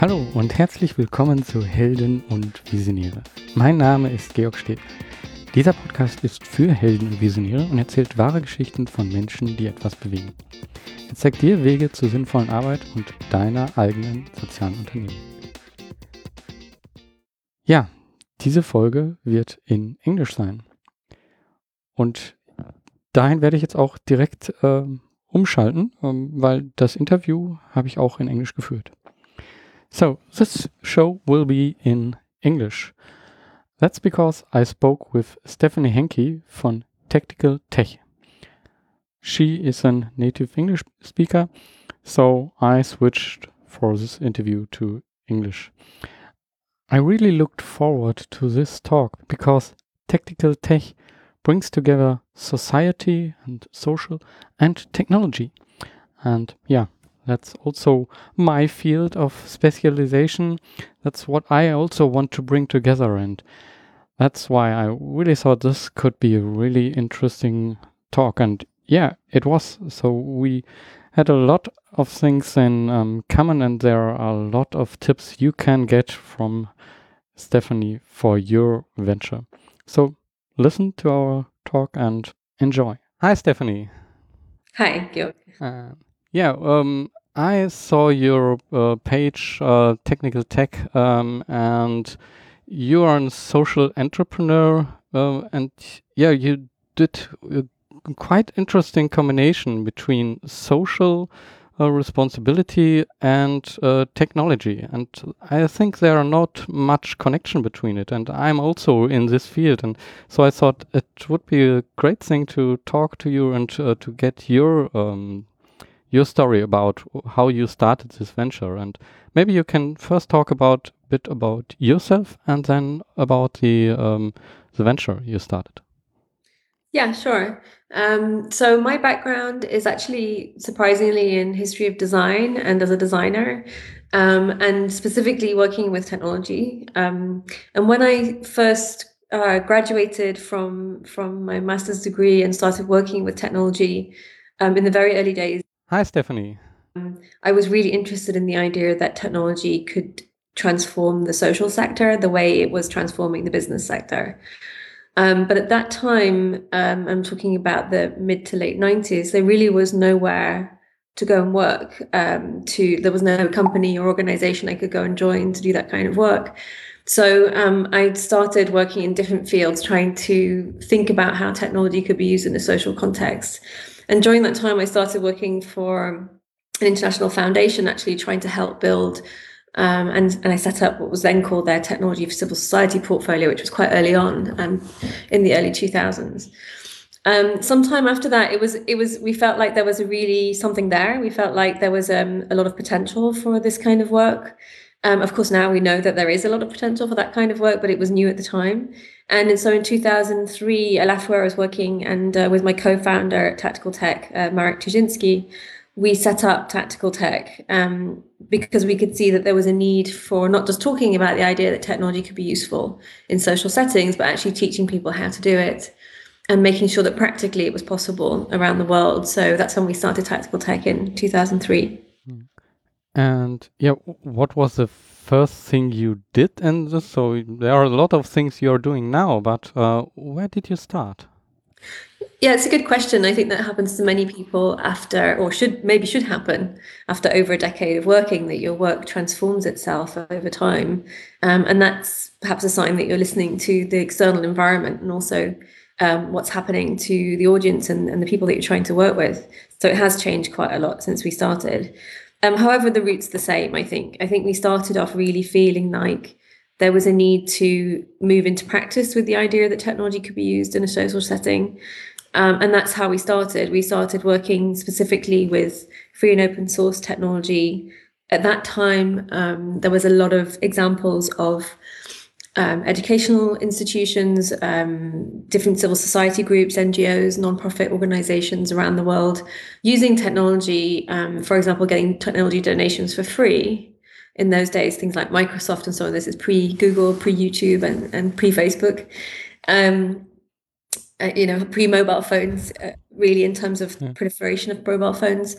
Hallo und herzlich willkommen zu Helden und Visionäre. Mein Name ist Georg Stedt. Dieser Podcast ist für Helden und Visionäre und erzählt wahre Geschichten von Menschen, die etwas bewegen. Er zeigt dir Wege zur sinnvollen Arbeit und deiner eigenen sozialen Unternehmen. Ja, diese Folge wird in Englisch sein. Und dahin werde ich jetzt auch direkt äh, umschalten, ähm, weil das Interview habe ich auch in Englisch geführt. So, this show will be in English. That's because I spoke with Stephanie Hankey von Tactical Tech. She is a native English speaker, so I switched for this interview to English. I really looked forward to this talk because Tactical Tech brings together society and social and technology. And yeah, that's also my field of specialization. That's what I also want to bring together. And that's why I really thought this could be a really interesting talk. And yeah, it was. So we had a lot of things in um, common, and there are a lot of tips you can get from Stephanie for your venture. So listen to our talk and enjoy. Hi, Stephanie. Hi, Georg. Uh, yeah, um, I saw your uh, page, uh, Technical Tech, um, and you are a social entrepreneur, uh, and yeah, you did a quite interesting combination between social uh, responsibility and uh, technology. And I think there are not much connection between it. And I'm also in this field, and so I thought it would be a great thing to talk to you and uh, to get your um, your story about how you started this venture. And maybe you can first talk about a bit about yourself, and then about the um, the venture you started. Yeah, sure. Um, so my background is actually surprisingly in history of design and as a designer, um, and specifically working with technology. Um, and when I first uh, graduated from from my master's degree and started working with technology um, in the very early days. Hi, Stephanie. Um, I was really interested in the idea that technology could transform the social sector the way it was transforming the business sector. Um, but at that time, um, I'm talking about the mid to late 90s, there really was nowhere to go and work. Um, to there was no company or organization I could go and join to do that kind of work. So um, I started working in different fields, trying to think about how technology could be used in a social context. And during that time, I started working for an international foundation, actually trying to help build um, and, and I set up what was then called their Technology for Civil Society portfolio, which was quite early on um, in the early 2000s. Um, sometime after that, it was it was we felt like there was a really something there. We felt like there was um, a lot of potential for this kind of work. Um, of course, now we know that there is a lot of potential for that kind of work, but it was new at the time. And so in 2003, I left where I was working and uh, with my co-founder at Tactical Tech, uh, Marek Tuszynski, we set up Tactical Tech um, because we could see that there was a need for not just talking about the idea that technology could be useful in social settings, but actually teaching people how to do it and making sure that practically it was possible around the world. So that's when we started Tactical Tech in 2003. And yeah, what was the first thing you did? And so there are a lot of things you're doing now, but uh, where did you start? Yeah, it's a good question. I think that happens to many people after, or should maybe should happen after over a decade of working, that your work transforms itself over time. Um, and that's perhaps a sign that you're listening to the external environment and also um, what's happening to the audience and, and, the people that you're trying to work with. So it has changed quite a lot since we started. Um, however, the route's the same, I think. I think we started off really feeling like there was a need to move into practice with the idea that technology could be used in a social setting. Um, and that's how we started. We started working specifically with free and open source technology. At that time, um, there was a lot of examples of um, educational institutions, um, different civil society groups, NGOs, nonprofit organizations around the world using technology, um, for example, getting technology donations for free. In those days, things like Microsoft and so on, this is pre Google, pre YouTube, and, and pre Facebook. Um, uh, you know, pre-mobile phones, uh, really in terms of yeah. proliferation of mobile phones.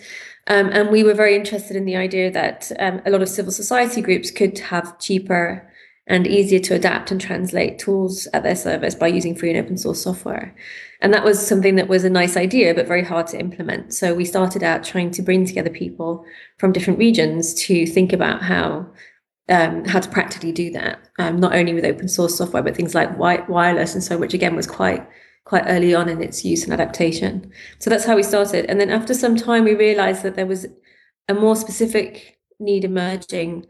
Um, and we were very interested in the idea that um, a lot of civil society groups could have cheaper and easier to adapt and translate tools at their service by using free and open source software. And that was something that was a nice idea, but very hard to implement. So we started out trying to bring together people from different regions to think about how um, how to practically do that, um, not only with open source software, but things like wi- wireless and so, which again was quite quite early on in its use and adaptation. So that's how we started. And then after some time, we realized that there was a more specific need emerging,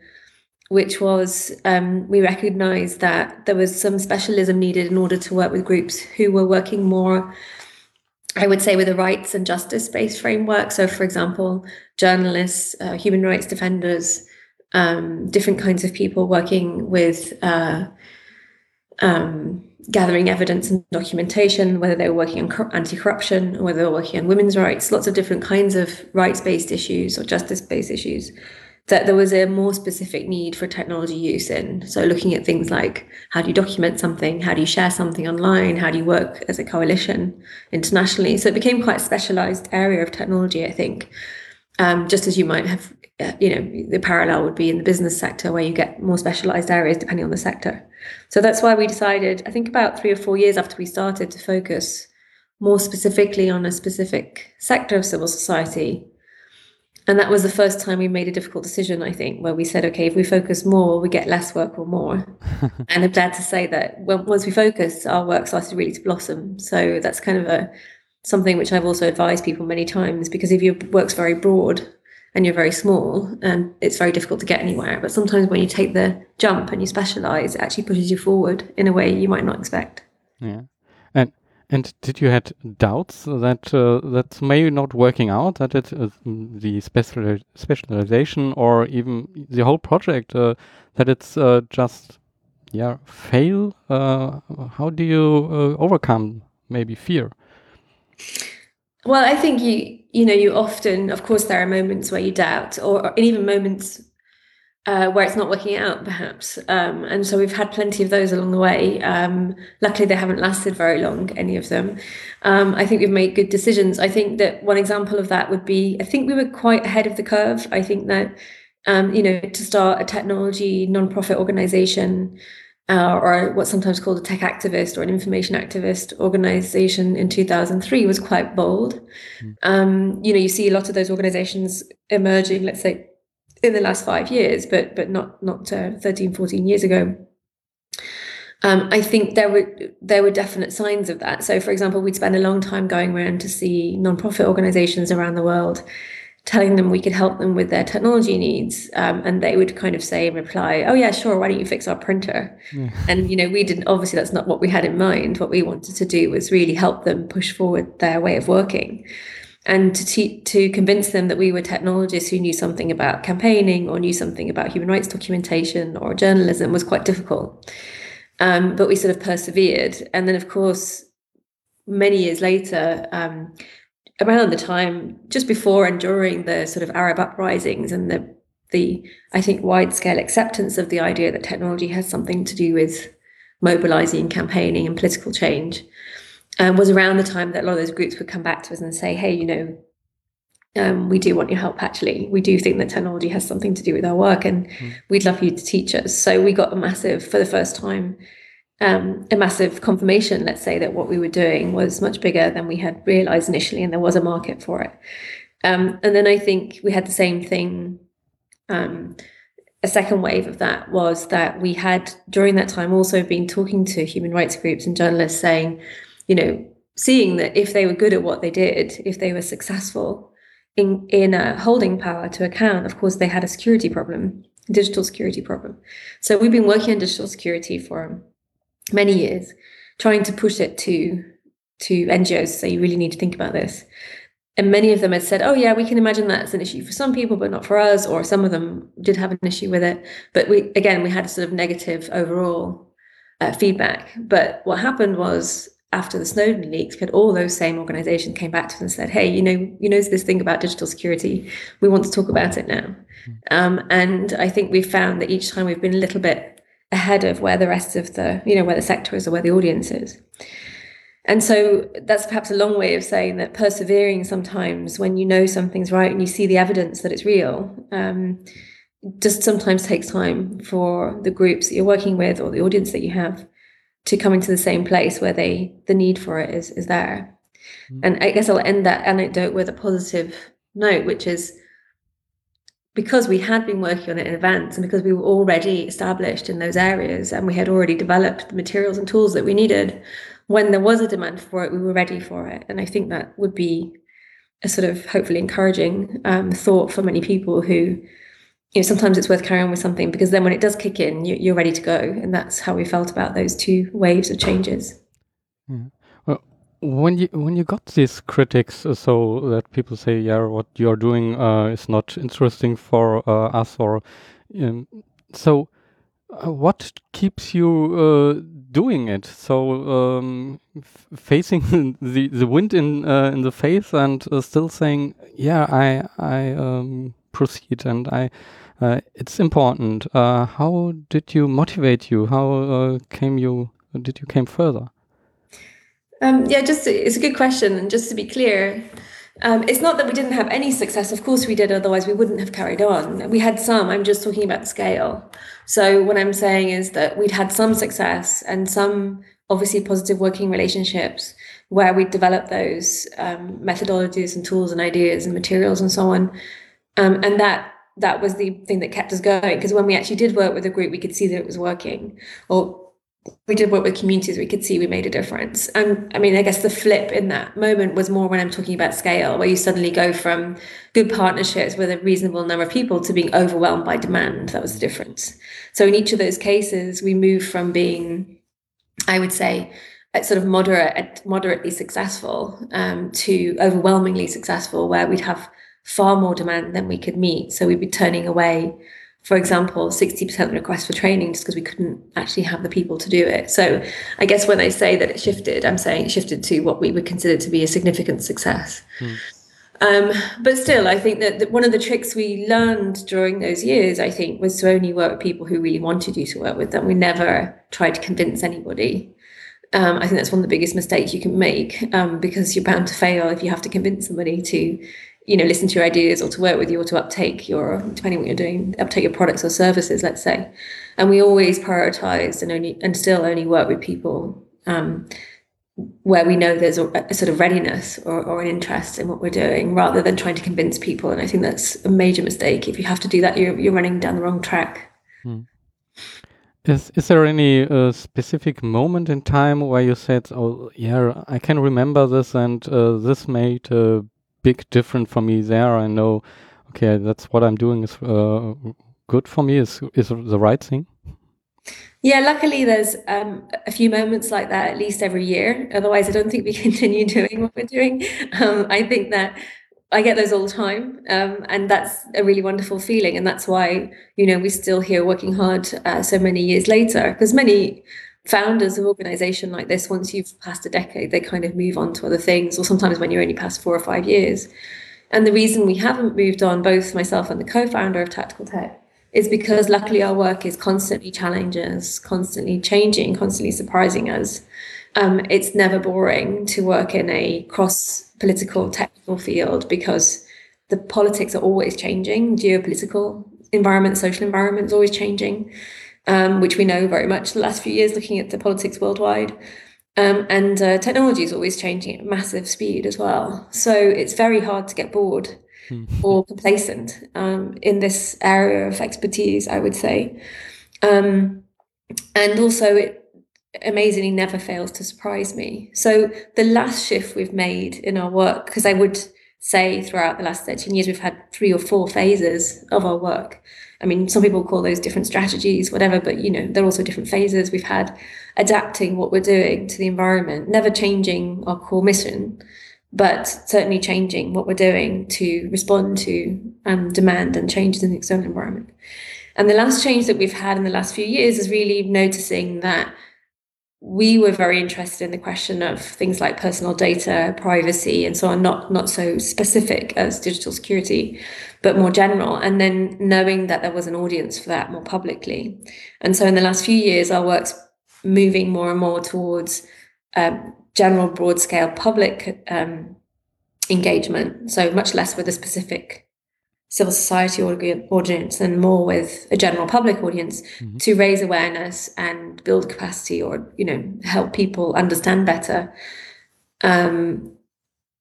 which was um, we recognized that there was some specialism needed in order to work with groups who were working more. I would say with a rights and justice based framework. So, for example, journalists, uh, human rights defenders, um, different kinds of people working with uh, um, gathering evidence and documentation, whether they were working on anti corruption or whether they were working on women's rights, lots of different kinds of rights based issues or justice based issues, that there was a more specific need for technology use in. So, looking at things like how do you document something, how do you share something online, how do you work as a coalition internationally. So, it became quite a specialized area of technology, I think. Um, just as you might have, uh, you know, the parallel would be in the business sector where you get more specialized areas depending on the sector. So that's why we decided, I think about three or four years after we started, to focus more specifically on a specific sector of civil society. And that was the first time we made a difficult decision, I think, where we said, okay, if we focus more, we get less work or more. and I'm glad to say that when, once we focused, our work started really to blossom. So that's kind of a something which I've also advised people many times because if your work's very broad, and you're very small and it's very difficult to get anywhere. But sometimes when you take the jump and you specialize, it actually pushes you forward in a way you might not expect. Yeah. And did you had doubts that uh, that's maybe not working out, that it uh, the special specialization or even the whole project uh, that it's uh, just yeah fail? Uh, how do you uh, overcome maybe fear? Well, I think you you know you often, of course, there are moments where you doubt, or, or even moments uh, where it's not working out, perhaps. Um, and so we've had plenty of those along the way. Um, luckily, they haven't lasted very long, any of them. Um, I think we've made good decisions. I think that one example of that would be I think we were quite ahead of the curve. I think that, um, you know, to start a technology nonprofit organization uh, or what's sometimes called a tech activist or an information activist organization in 2003 was quite bold. Mm. Um, you know, you see a lot of those organizations emerging, let's say, in the last five years, but but not not uh, 13, 14 years ago. Um, I think there were there were definite signs of that. So, for example, we'd spend a long time going around to see nonprofit organizations around the world telling them we could help them with their technology needs um, and they would kind of say in reply oh yeah sure why don't you fix our printer yeah. and you know we didn't obviously that's not what we had in mind what we wanted to do was really help them push forward their way of working and to te- to convince them that we were technologists who knew something about campaigning or knew something about human rights documentation or journalism was quite difficult. Um, but we sort of persevered. And then of course many years later um, around the time just before and during the sort of Arab uprisings and the the I think wide scale acceptance of the idea that technology has something to do with mobilizing, campaigning, and political change, um, was around the time that a lot of those groups would come back to us and say, "Hey, you know, um, we do want your help. Actually, we do think that technology has something to do with our work, and mm. we'd love you to teach us." So we got a massive, for the first time, um, a massive confirmation, let's say, that what we were doing was much bigger than we had realized initially, and there was a market for it. Um, and then I think we had the same thing. Um, a second wave of that was that we had during that time also been talking to human rights groups and journalists saying, you know, seeing that if they were good at what they did, if they were successful in in uh, holding power to account, of course they had a security problem, digital security problem. So we've been working on digital security for many years, trying to push it to to NGOs. So you really need to think about this. And many of them had said, "Oh yeah, we can imagine that's an issue for some people, but not for us." Or some of them did have an issue with it, but we again we had a sort of negative overall uh, feedback. But what happened was after the Snowden leaks, we had all those same organizations came back to us and said, "Hey, you know, you know this thing about digital security. We want to talk about it now." Hmm. Um, and I think we've found that each time we've been a little bit ahead of where the rest of the, you know, where the sector is or where the audience is. and so that's perhaps a long way of saying that persevering sometimes when you know something's right and you see the evidence that it's real um, just sometimes takes time for the groups that you're working with or the audience that you have to come into the same place where they the need for it is is there mm. and i guess i'll end that anecdote with a positive note which is because we had been working on it in advance and because we were already established in those areas and we had already developed the materials and tools that we needed when there was a demand for it we were ready for it and i think that would be a sort of hopefully encouraging um, thought for many people who you know sometimes it's worth carrying on with something because then when it does kick in you, you're ready to go. And that's how we felt about those two waves of changes. Yeah. well when you when you got these critics uh, so that people say yeah what you're doing uh, is not interesting for uh, us or um, so uh, what keeps you uh, doing it? So um, facing the the wind in in the face and still saying yeah i i um, proceed and i uh, it's important. Uh, how did you motivate you? How uh, came you? Did you came further? Um, yeah, just it's a good question, and just to be clear, um, it's not that we didn't have any success. Of course, we did. Otherwise, we wouldn't have carried on. We had some. I'm just talking about scale. So what I'm saying is that we'd had some success and some obviously positive working relationships where we developed those um, methodologies and tools and ideas and materials and so on. Um, and that that was the thing that kept us going because when we actually did work with a group we could see that it was working. Or we did work with communities we could see we made a difference. And i mean i guess the flip in that moment was more when i'm talking about scale where you suddenly go from good partnerships with a reasonable number of people to being overwhelmed by demand. That was the difference. So in each of those cases we moved from being i would say sort of moderate moderately successful um, to overwhelmingly successful where we'd have far more demand than we could meet. So we'd be turning away, for example, 60% requests for training just because we couldn't actually have the people to do it. So I guess when I say that it shifted, I'm saying it shifted to what we would consider to be a significant success. Hmm. Um, but still, I think that, that one of the tricks we learned during those years, I think, was to only work with people who really wanted you to work with them. We never tried to convince anybody. Um, I think that's one of the biggest mistakes you can make um, because you're bound to fail if you have to convince somebody to you know listen to your ideas or to work with you or to uptake your depending what you're doing uptake your products or services let's say. And we always prioritize and only and still only work with people um, where we know there's a, a sort of readiness or, or, an interest in what we're doing rather than trying to convince people. And i think that's a major mistake. If you have to do that you're, you're running down the wrong track. Hmm. Is is there any uh, specific moment in time where you said, "Oh, yeah, I can remember this, and uh, this made a big difference for me there. I know, okay, that's what I'm doing is uh, good for me. Is is the right thing. Yeah, luckily there's um, a few moments like that at least every year. Otherwise, I don't think we continue doing what we're doing. Um, I think that I get those all the time, um, and that's a really wonderful feeling. And that's why you know we're still here working hard uh, so many years later. Because many founders of organization like this, once you've passed a decade, they kind of move on to other things, or sometimes when you're only past four or five years. And the reason we haven't moved on, both myself and the co-founder of Tactical Tech, is because luckily our work is constantly challenging us, constantly changing, constantly surprising us. Um, it's never boring to work in a cross political technical field because the politics are always changing, geopolitical environment, social environment is always changing um, which we know very much the last few years looking at the politics worldwide. Um, and uh, technology is always changing at massive speed as well. So it's very hard to get bored hmm. or complacent um, in this area of expertise, I would say. Um, and also, it amazingly never fails to surprise me. So the last shift we've made in our work, because I would say throughout the last 13 years, we've had three or four phases of our work. I mean, some people call those different strategies, whatever, but you know, they're also different phases. We've had adapting what we're doing to the environment, never changing our core mission, but certainly changing what we're doing to respond to um, demand and changes in the external environment. And the last change that we've had in the last few years is really noticing that we were very interested in the question of things like personal data, privacy, and so on, not, not so specific as digital security, but more general. And then knowing that there was an audience for that more publicly. And so in the last few years, our work's moving more and more towards um, general, broad scale public um, engagement. So much less with a specific civil society audience and more with a general public audience mm-hmm. to raise awareness and build capacity or you know help people understand better um,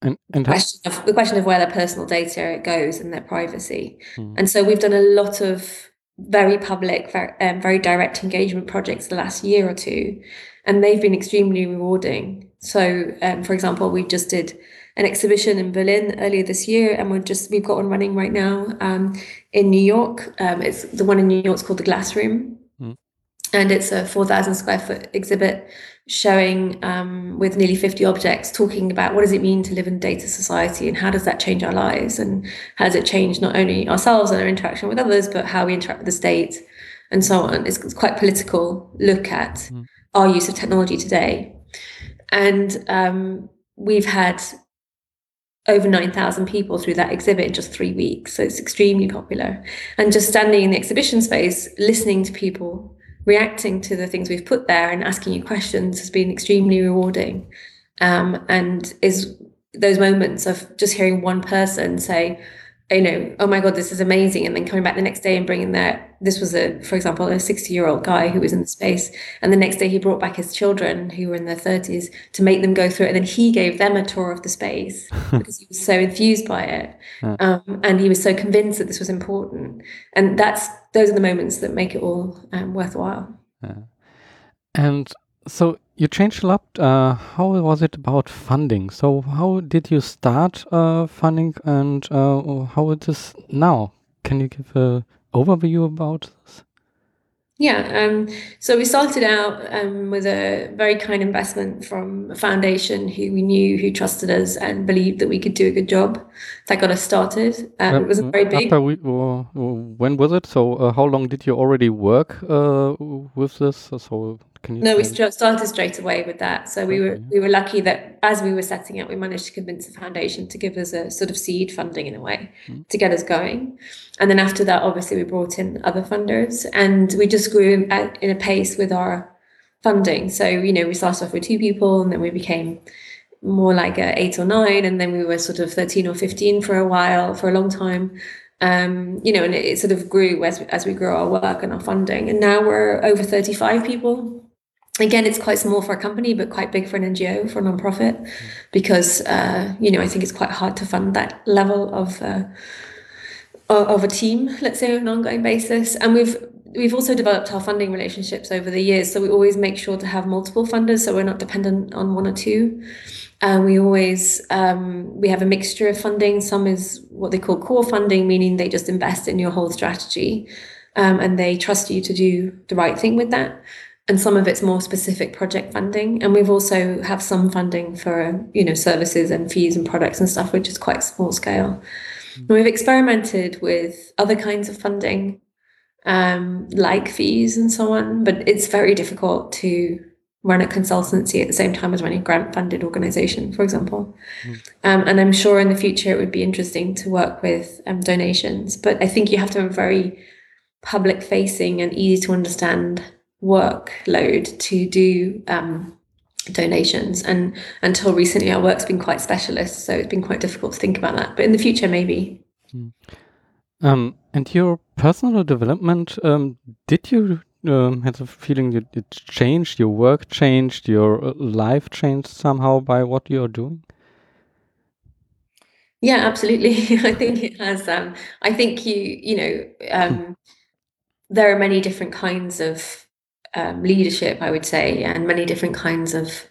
and, and the, question of, the question of where their personal data goes and their privacy mm. and so we've done a lot of very public very, um, very direct engagement projects the last year or two and they've been extremely rewarding so um, for example we just did an exhibition in Berlin earlier this year, and we're just we've got one running right now um, in New York. Um, it's the one in New York is called the Glass Room, mm. and it's a four thousand square foot exhibit showing um, with nearly 50 objects talking about what does it mean to live in data society and how does that change our lives and how does it change not only ourselves and our interaction with others but how we interact with the state and so on it's, it's quite political look at mm. our use of technology today and um, we've had over 9,000 people through that exhibit in just three weeks. So it's extremely popular. And just standing in the exhibition space, listening to people, reacting to the things we've put there and asking you questions has been extremely rewarding. Um, and is those moments of just hearing one person say, you know, oh my God, this is amazing. And then coming back the next day and bringing that, this was a, for example, a 60 year old guy who was in the space. And the next day he brought back his children who were in their 30s to make them go through it. And then he gave them a tour of the space because he was so enthused by it. Um, and he was so convinced that this was important. And that's, those are the moments that make it all um, worthwhile. Yeah. And so you changed a lot. Uh, how was it about funding? So how did you start uh, funding and uh, how it is now? Can you give an overview about this? Yeah, um, so we started out um, with a very kind investment from a foundation who we knew, who trusted us and believed that we could do a good job. That got us started. Um, it was very big. We, uh, when was it? So, uh, how long did you already work uh, with this? So, can you? No, we started straight away with that. So we were we were lucky that as we were setting it, we managed to convince the foundation to give us a sort of seed funding in a way mm. to get us going. And then after that, obviously, we brought in other funders, and we just grew at, in a pace with our funding. So you know, we started off with two people, and then we became more like eight or nine, and then we were sort of thirteen or fifteen for a while, for a long time um, you know, and it, it, sort of grew as as we grew our work and our funding. And now we're over 35 people again, it's quite small for a company, but quite big for an NGO, for a nonprofit, because uh, you know I think it's quite hard to fund that level of uh, of a team, let's say, on an ongoing basis. And we've we've also developed our funding relationships over the years, so we always make sure to have multiple funders, so we're not dependent on one or two. And we always um, we have a mixture of funding. Some is what they call core funding, meaning they just invest in your whole strategy. Um, and they trust you to do the right thing with that and some of it's more specific project funding and we've also have some funding for you know services and fees and products and stuff which is quite small scale mm. we've experimented with other kinds of funding um, like fees and so on but it's very difficult to run a consultancy at the same time as running a grant funded organization for example mm. um, and i'm sure in the future it would be interesting to work with um, donations but i think you have to have a very public facing and easy to understand workload to do um, donations. And until recently, our work's been quite specialist, so it's been quite difficult to think about that. But in the future, maybe. Mm. Um, and your personal development, um, did you um, have the feeling that it changed, your work changed, your uh, life changed somehow by what you're doing? Yeah, absolutely. I think it has. Um, I think you, you know, um, there are many different kinds of um, leadership, I would say, and many different kinds of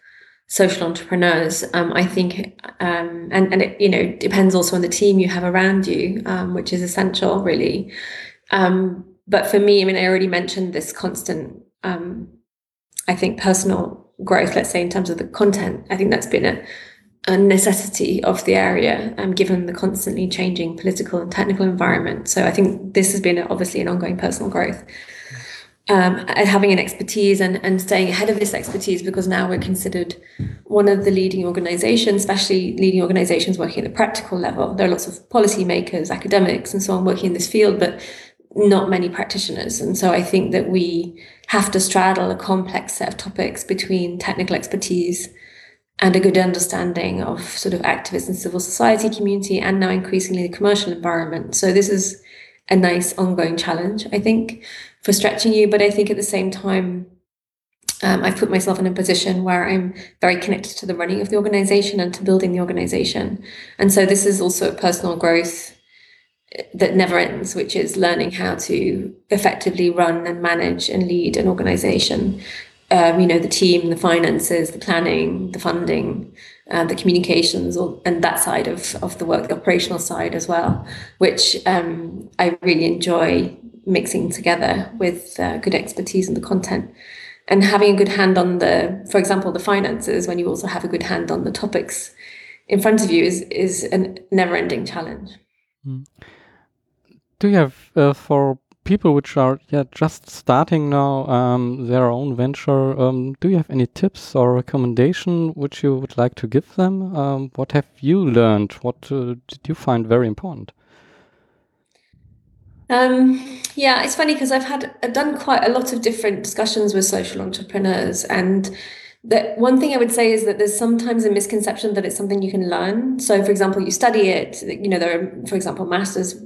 social entrepreneurs. Um, I think, um, and and it you know depends also on the team you have around you, um, which is essential, really. Um, but for me, I mean, I already mentioned this constant. Um, I think personal growth, let's say in terms of the content, I think that's been a, a necessity of the area, given the constantly changing political and technical environment. So I think this has been obviously an ongoing personal growth um, and having an expertise and, and staying ahead of this expertise because now we're considered one of the leading organizations, especially leading organizations working at the practical level. There are lots of policymakers, academics, and so on working in this field, but not many practitioners. And so I think that we have to straddle a complex set of topics between technical expertise and a good understanding of sort of activist and civil society community and now increasingly the commercial environment. So this is a nice ongoing challenge, I think, for stretching you. But I think at the same time, um, I've put myself in a position where I'm very connected to the running of the organization and to building the organization. And so this is also a personal growth that never ends, which is learning how to effectively run and manage and lead an organization. Um, you know, the team, the finances, the planning, the funding, uh, the communications, or, and that side of, of the work, the operational side as well, which um, I really enjoy mixing together with uh, good expertise in the content. And having a good hand on the, for example, the finances, when you also have a good hand on the topics in front of you, is, is a never ending challenge. Mm do you have uh, for people which are yeah just starting now um, their own venture? Um, do you have any tips or recommendation which you would like to give them? Um, what have you learned? What uh, did you find very important? Um, yeah, it's funny because I've had I've done quite a lot of different discussions with social entrepreneurs, and that one thing I would say is that there's sometimes a misconception that it's something you can learn. So, for example, you study it. You know, there are, for example, masters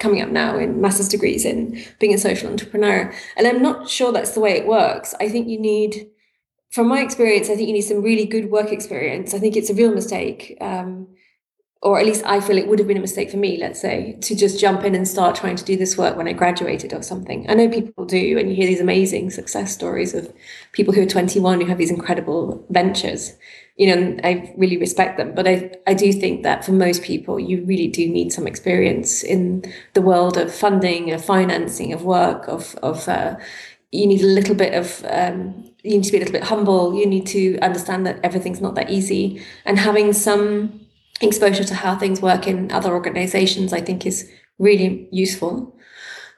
coming up now in master's degrees in being a social entrepreneur. And I'm not sure that's the way it works. I think you need, from my experience, I think you need some really good work experience. I think it's a real mistake. Um, or at least I feel it would have been a mistake for me, let's say, to just jump in and start trying to do this work when I graduated or something. I know people do, and you hear these amazing success stories of people who are 21 who have these incredible ventures you know, I really respect them. But I, I do think that for most people, you really do need some experience in the world of funding, of financing, of work, of, of uh, you need a little bit of, um, you need to be a little bit humble. You need to understand that everything's not that easy. And having some exposure to how things work in other organizations, I think is really useful.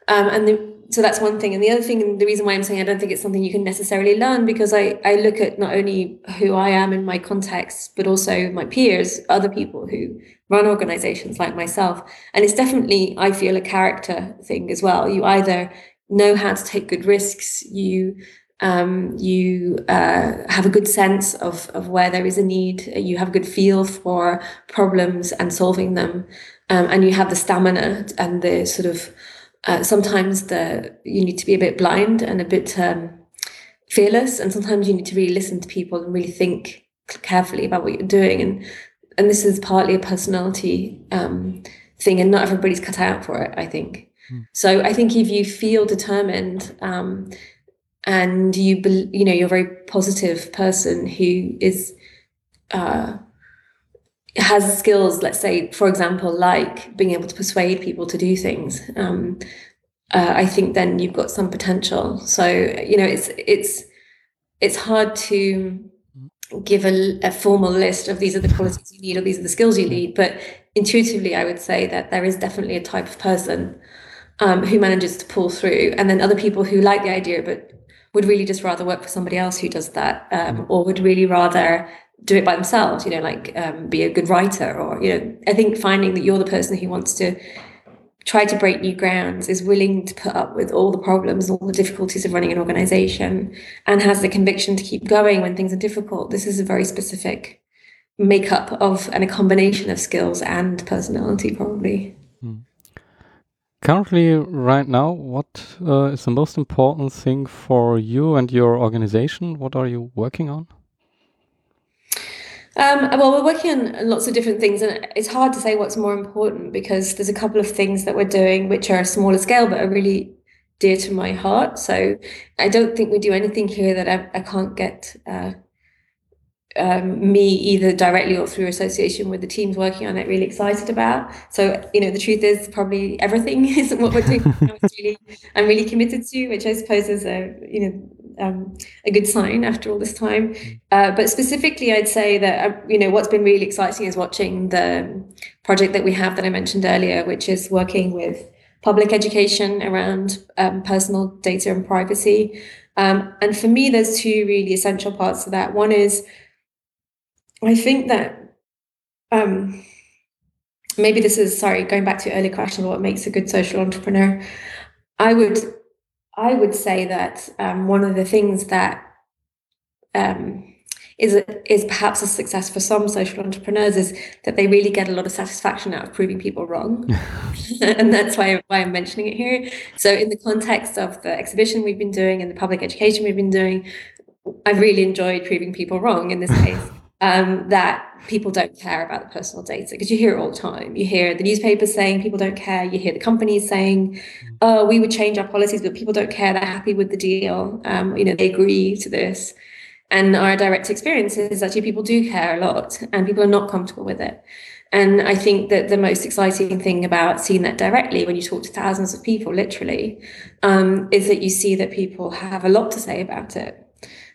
Um, and the, so that's one thing. And the other thing, and the reason why I'm saying I don't think it's something you can necessarily learn, because I, I look at not only who I am in my context, but also my peers, other people who run organizations like myself. And it's definitely, I feel, a character thing as well. You either know how to take good risks, you um, you uh, have a good sense of, of where there is a need, you have a good feel for problems and solving them, um, and you have the stamina and the sort of uh, sometimes the you need to be a bit blind and a bit um, fearless, and sometimes you need to really listen to people and really think carefully about what you're doing. And and this is partly a personality um, thing, and not everybody's cut out for it. I think. Mm. So I think if you feel determined um, and you be, you know you're a very positive person who is uh, has skills, let's say, for example, like being able to persuade people to do things, um, uh, I think then you've got some potential. So you know, it's it's it's hard to give a, a, formal list of these are the qualities you need or these are the skills you need, but intuitively, I would say that there is definitely a type of person um, who manages to pull through, and then other people who like the idea but would really just rather work for somebody else who does that, um, or would really rather do it by themselves, you know, like um, be a good writer or, you know, I think finding that you're the person who wants to try to break new grounds, is willing to put up with all the problems, all the difficulties of running an organization, and has the conviction to keep going when things are difficult. This is a very specific makeup of and a combination of skills and personality, probably. Currently, right now, what uh, is the most important thing for you and your organization? What are you working on? Um, well, we're working on lots of different things, and it's hard to say what's more important because there's a couple of things that we're doing which are a smaller scale but are really dear to my heart. So I don't think we do anything here that I, I can't get uh, um, me either directly or through association with the teams working on it really excited about. So you know, the truth is probably everything isn't what we're doing. really, I'm really committed to, which I suppose is a you know um, a good sign after all this time. Uh, but specifically, I'd say that uh, you know what's been really exciting is watching the project that we have that I mentioned earlier, which is working with public education around um, personal data and privacy. Um, and for me, there's two really essential parts to that. One is I think that um, maybe this is sorry going back to your earlier question what makes a good social entrepreneur. I would I would say that um, one of the things that um, is is perhaps a success for some social entrepreneurs is that they really get a lot of satisfaction out of proving people wrong, and that's why why I'm mentioning it here. So in the context of the exhibition we've been doing and the public education we've been doing, I've really enjoyed proving people wrong in this case. Um, that people don't care about the personal data because you hear it all the time. You hear the newspapers saying people don't care. You hear the companies saying, "Oh, we would change our policies, but people don't care. They're happy with the deal. Um, you know, they agree to this." And our direct experience is actually people do care a lot, and people are not comfortable with it. And I think that the most exciting thing about seeing that directly when you talk to thousands of people, literally, um, is that you see that people have a lot to say about it.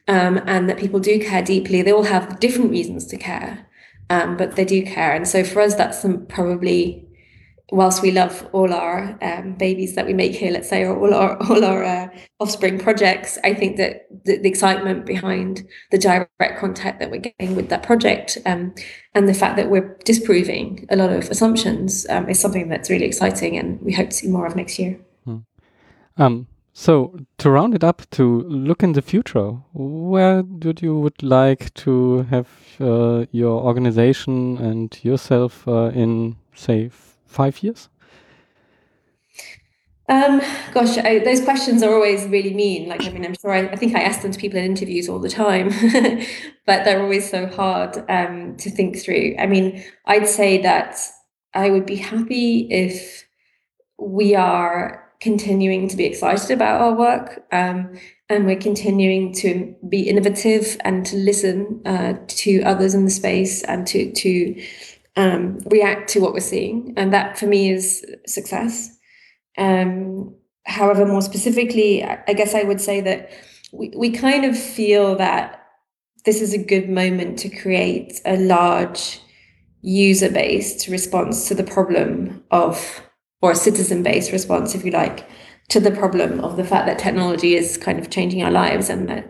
Um, and that people do care deeply. They all have different reasons to care, um, but they do care. And so for us, that's some, probably whilst we love all our um, babies that we make here, let's say, or all our all our uh, offspring projects, I think that the, the, excitement behind the direct contact that we're getting with that project um, and the fact that we're disproving a lot of assumptions um, is something that's really exciting, and we hope to see more of next year. Hmm. So to round it up, to look in the future, where would you would like to have uh, your organization and yourself uh, in, say, five years? Um, gosh, I, those questions are always really mean. Like, I mean, I'm sure I, I think I ask them to people in interviews all the time, but they're always so hard um, to think through. I mean, I'd say that I would be happy if we are continuing to be excited about our work um, and we're continuing to be innovative and to listen uh, to others in the space and to to um, react to what we're seeing. And that for me is success. Um, however more specifically i guess i would say that we, we kind of feel that this is a good moment to create a large user based response to the problem of or a citizen based response, if you like, to the problem of the fact that technology is kind of changing our lives and that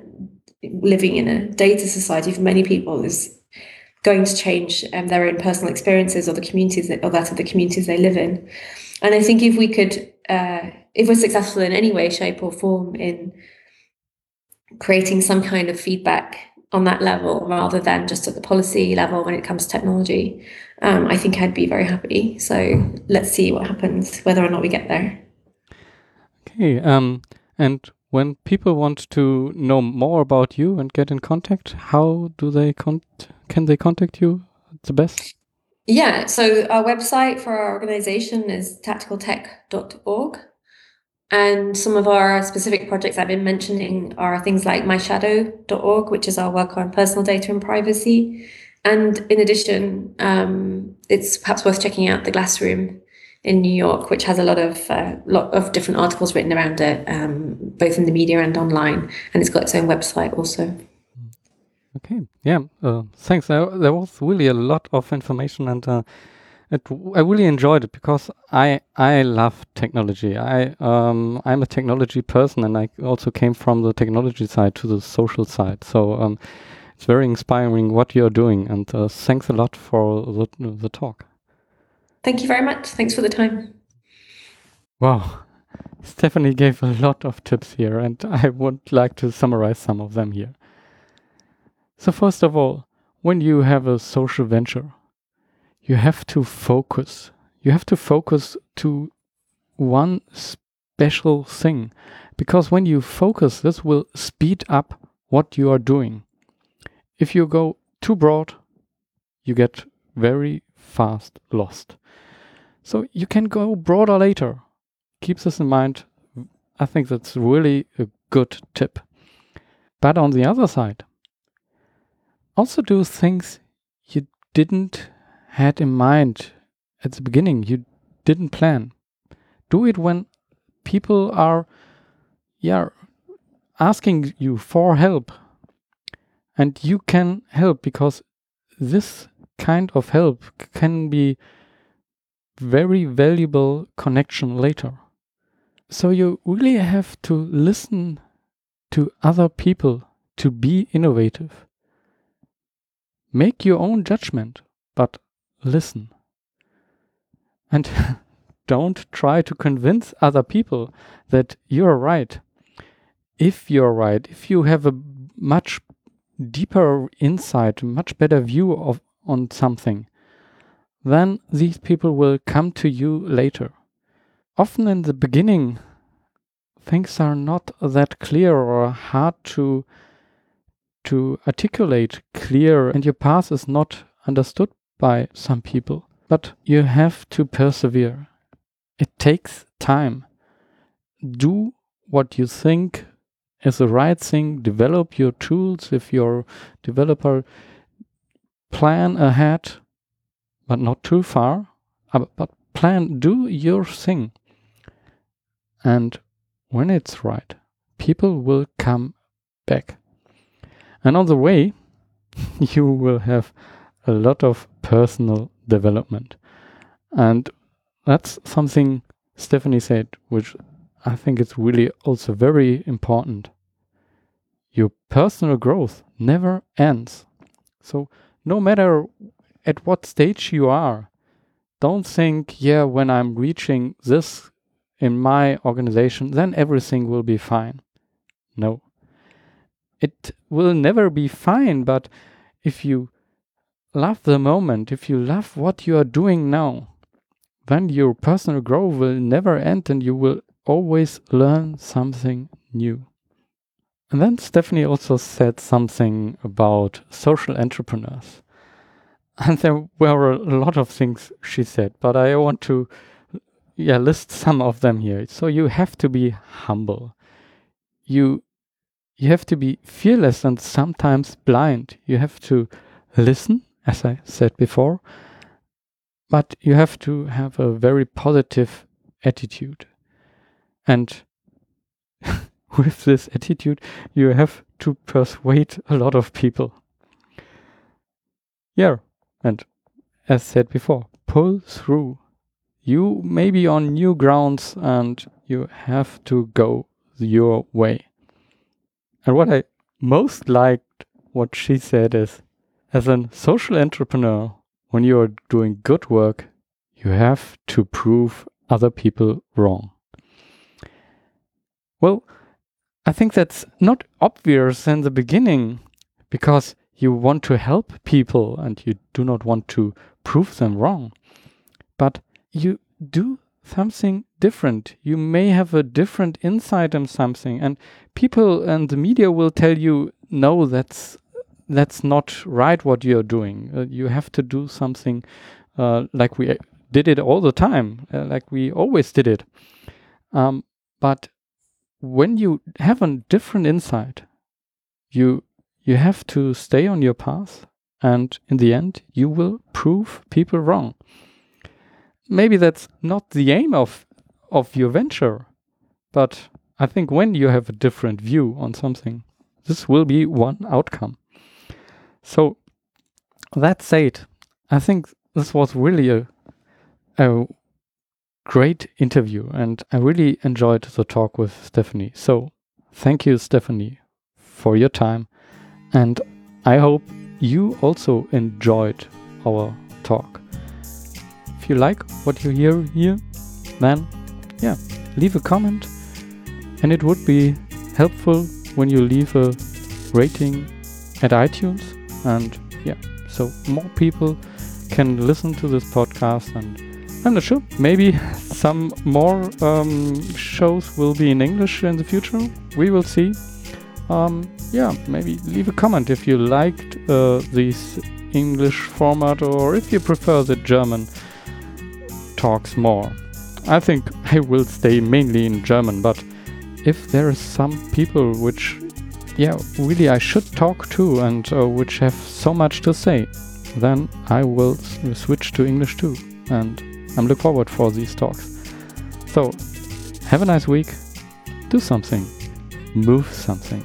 living in a data society for many people is going to change um, their own personal experiences or the communities that, or that of the communities they live in. And I think if we could, uh, if we're successful in any way, shape, or form in creating some kind of feedback on that level rather than just at the policy level when it comes to technology, um, I think I'd be very happy. So let's see what happens, whether or not we get there. Okay. Um, and when people want to know more about you and get in contact, how do they con- can they contact you the best? Yeah, so our website for our organization is tacticaltech.org. And some of our specific projects I've been mentioning are things like myshadow.org, which is our work on personal data and privacy. And in addition, um, it's perhaps worth checking out the Glassroom in New York, which has a lot of uh, lot of different articles written around it, um, both in the media and online, and it's got its own website also. Okay, yeah, uh, thanks. There, there, was really a lot of information, and uh, it, I really enjoyed it because I I love technology. I um, I'm a technology person, and I also came from the technology side to the social side. So um, it's very inspiring what you're doing, and uh, thanks a lot for the, the talk. Thank you very much. Thanks for the time. Wow. Stephanie gave a lot of tips here, and I would like to summarize some of them here. So, first of all, when you have a social venture, you have to focus. You have to focus to one special thing because when you focus, this will speed up what you are doing. If you go too broad, you get very fast lost. So you can go broader later. Keep this in mind. I think that's really a good tip. But on the other side, also do things you didn't had in mind at the beginning. You didn't plan. Do it when people are, yeah, asking you for help, and you can help because this kind of help can be very valuable connection later. So you really have to listen to other people to be innovative. Make your own judgment, but listen. And don't try to convince other people that you're right. If you're right, if you have a much deeper insight, much better view of on something, then these people will come to you later. Often in the beginning, things are not that clear or hard to to articulate clear and your path is not understood by some people. But you have to persevere. It takes time. Do what you think is the right thing. Develop your tools if you're developer plan ahead but not too far. Uh, but plan do your thing. And when it's right, people will come back. And on the way, you will have a lot of personal development. And that's something Stephanie said, which I think is really also very important. Your personal growth never ends. So, no matter at what stage you are, don't think, yeah, when I'm reaching this in my organization, then everything will be fine. No. It will never be fine, but if you love the moment, if you love what you are doing now, then your personal growth will never end and you will always learn something new. And then Stephanie also said something about social entrepreneurs. And there were a lot of things she said, but I want to yeah, list some of them here. So you have to be humble. You you have to be fearless and sometimes blind. You have to listen, as I said before, but you have to have a very positive attitude. And with this attitude, you have to persuade a lot of people. Yeah, and as said before, pull through you may be on new grounds and you have to go your way. And what I most liked what she said is as a social entrepreneur, when you are doing good work, you have to prove other people wrong. Well, I think that's not obvious in the beginning because you want to help people and you do not want to prove them wrong. But you do something different. You may have a different insight on something, and people and the media will tell you, no, that's that's not right what you're doing. Uh, you have to do something uh, like we did it all the time, uh, like we always did it. Um, but when you have a different insight, you you have to stay on your path, and in the end, you will prove people wrong maybe that's not the aim of of your venture, but I think when you have a different view on something, this will be one outcome. So that said, I think this was really a a great interview and I really enjoyed the talk with Stephanie. So thank you, Stephanie, for your time. And I hope you also enjoyed our talk. If you like what you hear here, then yeah, leave a comment. And it would be helpful when you leave a rating at iTunes. And yeah, so more people can listen to this podcast. And I'm not sure, maybe some more um, shows will be in English in the future. We will see. Um, yeah, maybe leave a comment if you liked uh, this English format or if you prefer the German talks more. I think I will stay mainly in German, but if there are some people which, yeah, really I should talk to and uh, which have so much to say, then I will switch to English too. And I'm look forward for these talks. So, have a nice week. Do something. Move something.